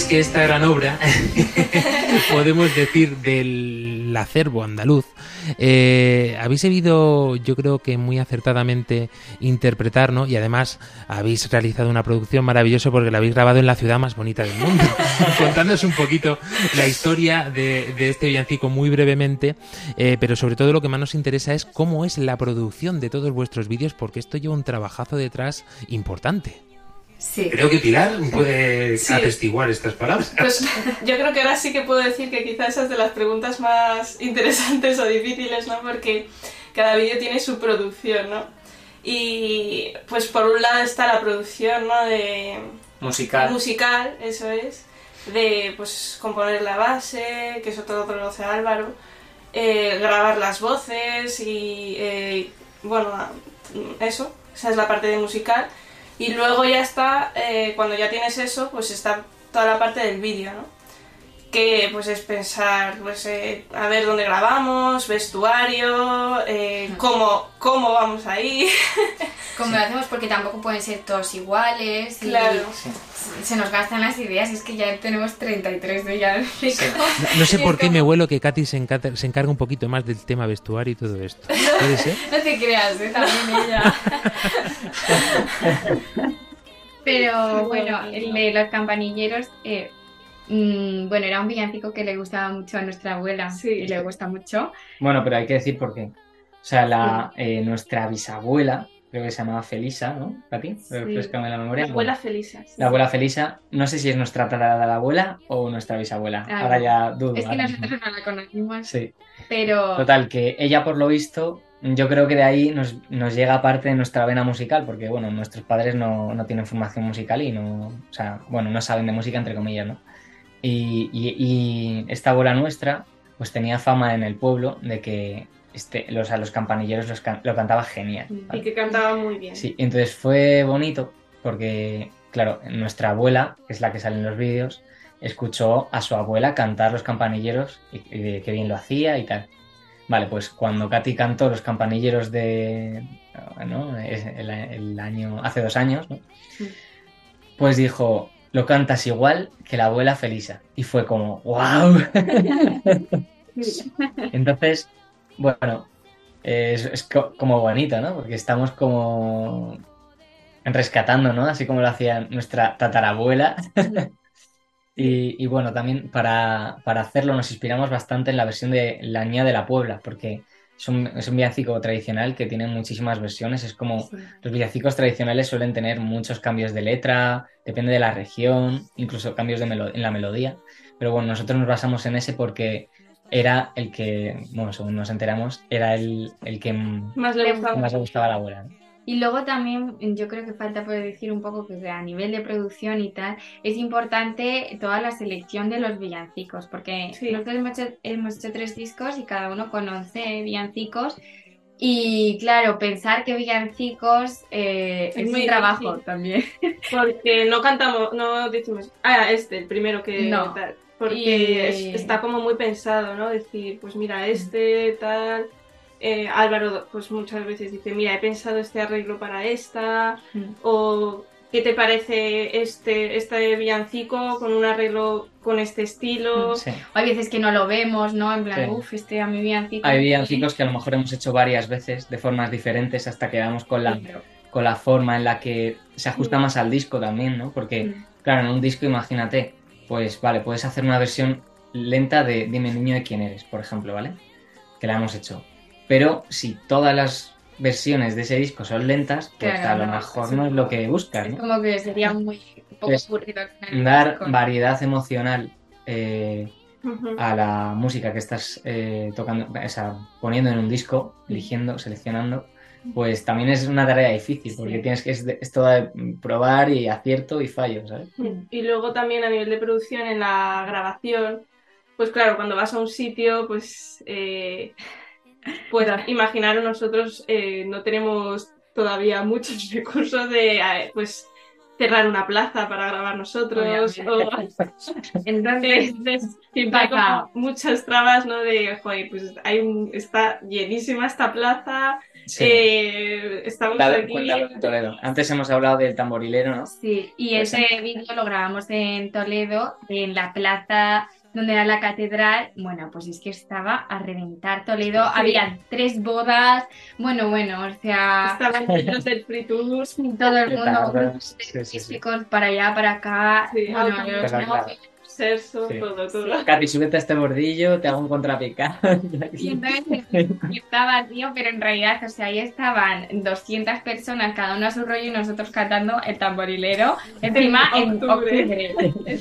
Speaker 1: es que esta gran obra, [laughs] podemos decir, del acervo andaluz, eh, habéis sabido, yo creo que muy acertadamente interpretar, ¿no? Y además habéis realizado una producción maravillosa porque la habéis grabado en la ciudad más bonita del mundo. [laughs] Contándonos un poquito la historia de, de este villancico muy brevemente, eh, pero sobre todo lo que más nos interesa es cómo es la producción de todos vuestros vídeos porque esto lleva un trabajazo detrás importante.
Speaker 5: Sí.
Speaker 1: Creo que Pilar puede
Speaker 6: Sí.
Speaker 1: atestiguar estas palabras.
Speaker 6: Pues [laughs] yo creo que ahora sí que puedo decir que quizás esa es de las preguntas más interesantes o difíciles, ¿no? Porque cada vídeo tiene su producción, ¿no? Y pues por un lado está la producción, ¿no? De
Speaker 4: Musical.
Speaker 6: musical, eso es, de pues componer la base, que eso todo lo hace Álvaro, eh, grabar las voces y eh, bueno, eso, esa es la parte de musical. Y luego ya está, eh, cuando ya tienes eso, pues está toda la parte del vídeo, ¿no? Que pues es pensar, pues eh, a ver dónde grabamos, vestuario, eh, cómo, cómo vamos ahí. [laughs]
Speaker 5: Como lo hacemos porque tampoco pueden ser todos iguales y
Speaker 6: Claro.
Speaker 5: se nos gastan las ideas, es que ya tenemos 33 de ya.
Speaker 1: No, no sé [laughs] por qué me vuelo que Katy se, encarga- se encarga un poquito más del tema vestuario y todo esto. ¿Puede ser? [laughs]
Speaker 5: No te creas, ¿eh? también ella.
Speaker 3: Pero bueno, el de los campanilleros, eh, mm, bueno, era un villancico que le gustaba mucho a nuestra abuela y le gusta mucho.
Speaker 4: Bueno, pero hay que decir por qué. O sea, la, eh, nuestra bisabuela, creo que se llamaba Felisa, ¿no? ¿Katy? Refrescame la memoria.
Speaker 6: La abuela
Speaker 4: Bueno,
Speaker 6: Felisa.
Speaker 4: La abuela Felisa, no sé si es nuestra abuela o nuestra bisabuela.
Speaker 3: Ah,
Speaker 4: Ahora ya dudo.
Speaker 3: Es que nosotros no la conocimos,
Speaker 4: Sí.
Speaker 3: pero
Speaker 4: Total, que ella por lo visto, yo creo que de ahí nos, nos llega parte de nuestra vena musical, porque bueno, nuestros padres no, no tienen formación musical y no, o sea, bueno, no saben de música entre comillas, ¿no? Y, y- y esta abuela nuestra, pues tenía fama en el pueblo de que este, los, a los campanilleros los can- lo cantaba genial.
Speaker 6: Y que cantaba muy bien.
Speaker 4: Sí, entonces fue bonito porque, claro, nuestra abuela, que es la que sale en los vídeos, escuchó a su abuela cantar los campanilleros y, y de qué bien lo hacía y tal. Vale, pues cuando Katy cantó los campanilleros de, ¿no? El, el año, hace dos años, ¿no? Pues dijo, lo cantas igual que la abuela Felisa. Y fue como, wow. [laughs] Entonces, bueno, es, es co- como bonito, ¿no? Porque estamos como rescatando, ¿no? Así como lo hacía nuestra tatarabuela. y, y bueno, también para, para hacerlo nos inspiramos bastante en la versión de La Niña de la Puebla, porque es un, es un villancico tradicional que tiene muchísimas versiones. Es como los villancicos tradicionales suelen tener muchos cambios de letra, depende de la región, incluso cambios de en la melodía. Pero bueno, nosotros nos basamos en ese porque era el que, bueno, según nos enteramos, era el, el que
Speaker 6: Más le gustaba.
Speaker 4: más le gustaba a la abuela. ¿no?
Speaker 3: Y luego también yo creo que falta por decir un poco que a nivel de producción y tal, es importante toda la selección de los villancicos, porque nosotros hemos hecho, hemos hecho tres discos y cada uno con 11 villancicos. Y claro, pensar que villancicos eh, es,
Speaker 6: muy
Speaker 3: un trabajo también. [laughs]
Speaker 6: Porque no cantamos, no decimos, ah, este, el primero que
Speaker 3: No.
Speaker 6: tal. Porque
Speaker 3: Y-
Speaker 6: es- está como muy pensado, ¿no? Decir, pues mira, este, tal. Eh, Álvaro, pues muchas veces dice, mira, he pensado este arreglo para esta. O, ¿qué te parece este, este villancico con un arreglo con este estilo?
Speaker 4: Sí.
Speaker 3: Hay veces que no lo vemos, ¿no? En plan,
Speaker 4: Sí.
Speaker 3: uff, este a mi villancico.
Speaker 4: Hay villancicos que a lo mejor hemos hecho varias veces de formas diferentes hasta que damos con la, con la forma en la que se ajusta más al disco también, ¿no? Porque, claro, en un disco, imagínate, pues vale, puedes hacer una versión lenta de Dime niño de quién eres, por ejemplo, ¿vale? Que la hemos hecho. Pero si todas las versiones de ese disco son lentas, pues
Speaker 3: Claro,
Speaker 4: a lo
Speaker 3: no,
Speaker 4: mejor no es lo que buscas,
Speaker 3: Es como que sería muy poco
Speaker 4: Es
Speaker 3: aburrido al final.
Speaker 4: Dar
Speaker 3: Con-
Speaker 4: variedad emocional eh, a la música que estás eh, tocando, o sea, poniendo en un disco, eligiendo, seleccionando, pues también es una tarea difícil, porque
Speaker 6: Sí.
Speaker 4: tienes que, es, es todo de probar y acierto y fallo, ¿sabes?
Speaker 6: Y luego también a nivel de producción en la grabación, pues claro, cuando vas a un sitio, pues, eh, pues imaginaros nosotros eh, no tenemos todavía muchos [laughs] recursos de, eh, pues, cerrar una plaza para grabar nosotros. o- [laughs] Entonces, siempre hay como muchas trabas, ¿no? De, joder, pues hay un- está llenísima esta plaza,
Speaker 4: Sí.
Speaker 6: eh, estamos
Speaker 4: Dale,
Speaker 6: aquí.
Speaker 4: cuéntalo de Toledo. Antes hemos hablado del tamborilero, ¿no?
Speaker 5: Sí, y
Speaker 4: Pues
Speaker 5: ese vídeo lo grabamos en Toledo, en la plaza donde era la catedral. Bueno, pues es que estaba a reventar Toledo.
Speaker 6: Sí.
Speaker 5: Había tres bodas. Bueno, bueno, o sea,
Speaker 6: Estaban [laughs] llenos del free tours.
Speaker 5: todo el mundo.
Speaker 4: Sí, sí,
Speaker 5: para allá, para acá.
Speaker 6: Sí,
Speaker 5: Bueno,
Speaker 6: autobús,
Speaker 5: yo-.
Speaker 6: Serso,
Speaker 4: Sí.
Speaker 6: todo,
Speaker 4: súbete a este bordillo, te hago un contrapicado. [laughs]
Speaker 5: Y entonces estaba, tío, pero en realidad, o sea, ahí estaban 200 personas, cada uno a su rollo, y nosotros cantando el tamborilero, encima en
Speaker 6: octubre.
Speaker 5: octubre.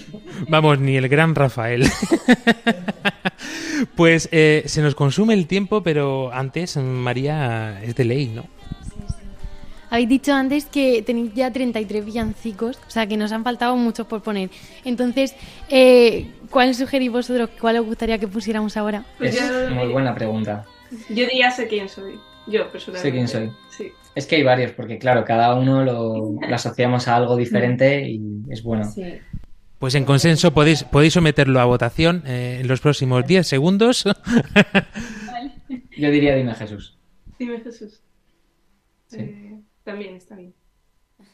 Speaker 3: Vamos, ni el gran Rafael. [laughs] pues eh, se nos consume el tiempo, pero antes, María, es de ley, ¿no?
Speaker 2: Habéis dicho antes que tenéis ya 33 villancicos, o sea que nos han faltado muchos por poner. Entonces, eh, ¿cuál sugerís vosotros? ¿Cuál os gustaría que pusiéramos ahora?
Speaker 6: Pues
Speaker 4: Es muy buena pregunta.
Speaker 6: yo diría sé quién soy. Yo, personalmente.
Speaker 4: Sé quién soy.
Speaker 6: Sí.
Speaker 4: Es que hay varios, porque claro, cada uno lo, lo [laughs] asociamos a algo diferente y es bueno.
Speaker 5: Sí.
Speaker 3: Pues en consenso podéis, podéis someterlo a votación eh, en los próximos 10 segundos. [laughs]
Speaker 4: Yo diría dime Jesús.
Speaker 6: Dime Jesús.
Speaker 4: Sí.
Speaker 6: Eh, también está bien.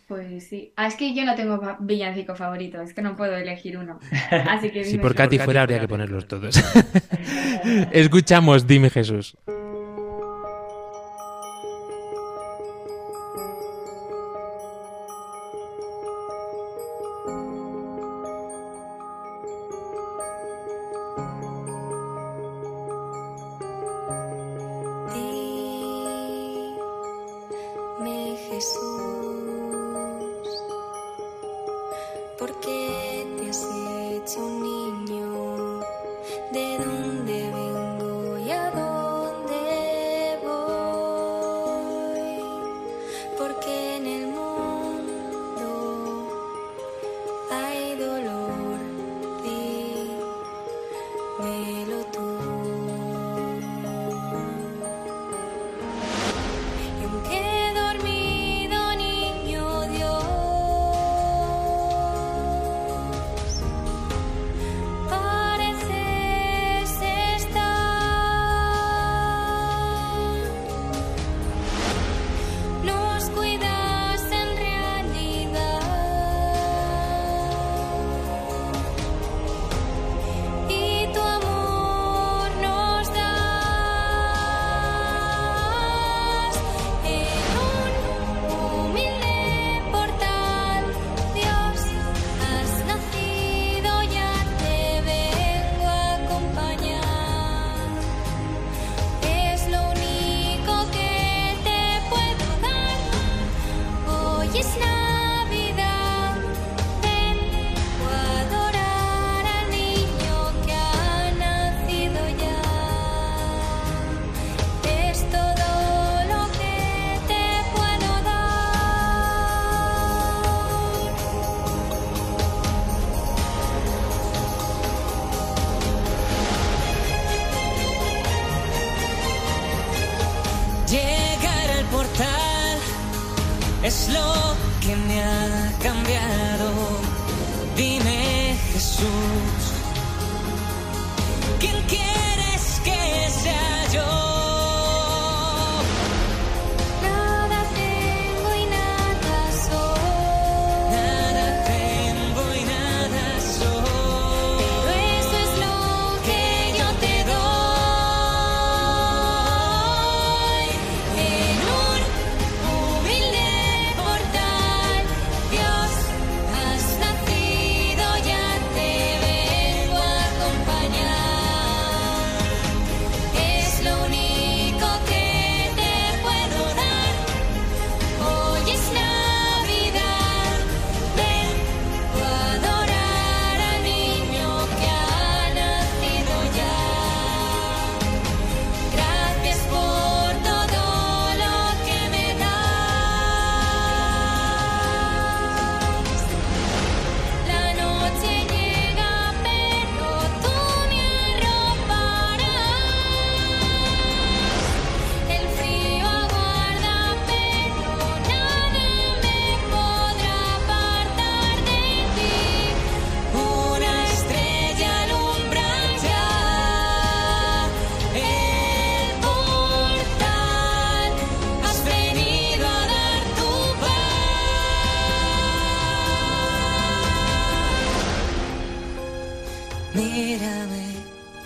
Speaker 5: Pues sí. Ah, es que yo no tengo villancico favorito, es que no puedo elegir uno. Así que [laughs]
Speaker 3: si por. Katy fuera, habría que ponerlos todos. [laughs] Escuchamos, dime Jesús.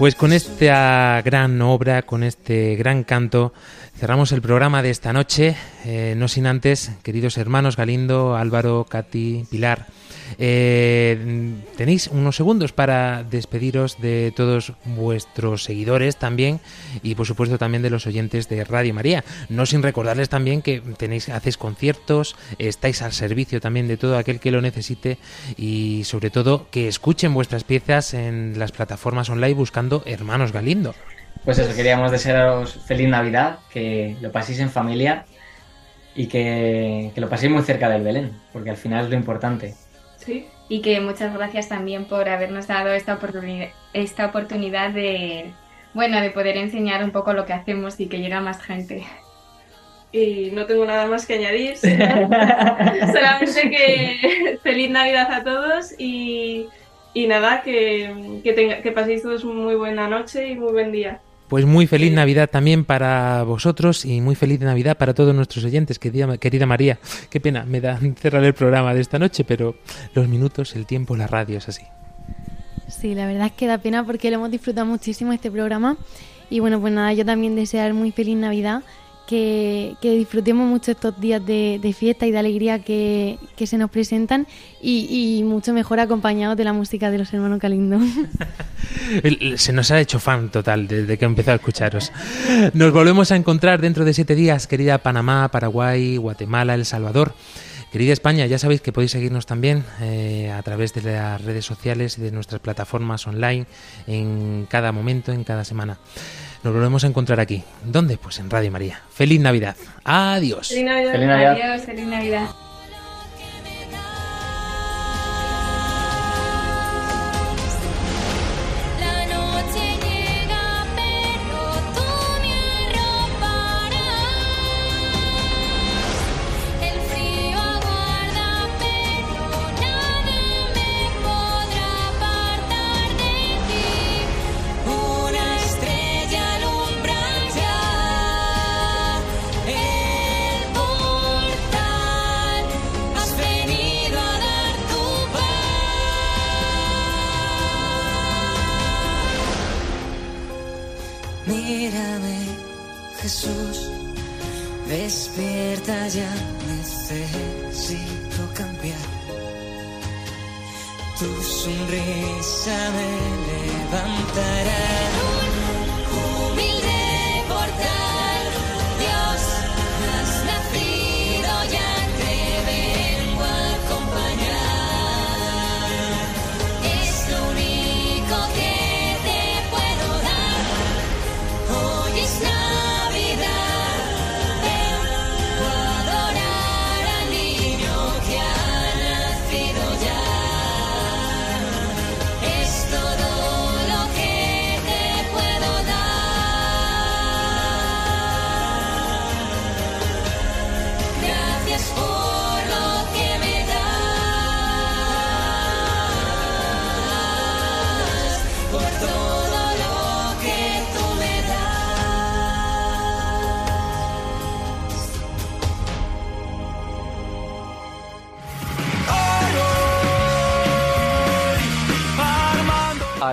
Speaker 1: Pues con esta gran obra, con este gran canto, cerramos el programa de esta noche. Eh, no sin antes, queridos hermanos Galindo, Álvaro, Katy, Pilar, eh, tenéis unos segundos para despediros de todos vuestros seguidores también y por supuesto también de los oyentes de Radio María. No sin recordarles también que tenéis, hacéis conciertos, estáis al servicio también de todo aquel que lo necesite y sobre todo que escuchen vuestras piezas en las plataformas online buscando Hermanos Galindo.
Speaker 4: Pues eso, queríamos desearos feliz Navidad, que lo paséis en familia y que, que lo paséis muy cerca del Belén, porque al final es lo importante.
Speaker 6: Sí.
Speaker 3: Y que muchas gracias también por habernos dado esta oportunidad, esta oportunidad de, bueno, de poder enseñar un poco lo que hacemos y que llega a más gente.
Speaker 6: Y no tengo nada más que añadir. [laughs] Solamente que feliz Navidad a todos y, y nada, que, que, tenga- que paséis todos muy buena noche y muy buen día.
Speaker 1: Pues muy feliz Navidad también para vosotros y muy feliz Navidad para todos nuestros oyentes, querida, querida María. [laughs] Qué pena, me da [laughs] cerrar el programa de esta noche, pero los minutos, el tiempo, la radio es así.
Speaker 2: Sí, la verdad es que da pena porque lo hemos disfrutado muchísimo este programa. Y bueno, pues nada, yo también desear muy feliz Navidad, que, que disfrutemos mucho estos días de, de fiesta y de alegría que, se nos presentan y, mucho mejor acompañados de la música de los hermanos Calindo. [laughs]
Speaker 1: Se nos ha hecho fan total desde que empezó a escucharos. Nos volvemos a encontrar dentro de siete días, querida Panamá, Paraguay, Guatemala, El Salvador. Querida España, ya sabéis que podéis seguirnos también eh, a través de las redes sociales y de nuestras plataformas online en cada momento, en cada semana. Nos volvemos a encontrar aquí. ¿Dónde? Pues en Radio María. Feliz Navidad. Adiós.
Speaker 6: Feliz Navidad.
Speaker 4: Feliz Navidad.
Speaker 3: Adiós, feliz Navidad.
Speaker 8: Jesús, despierta ya, necesito cambiar. Tu sonrisa me levantará.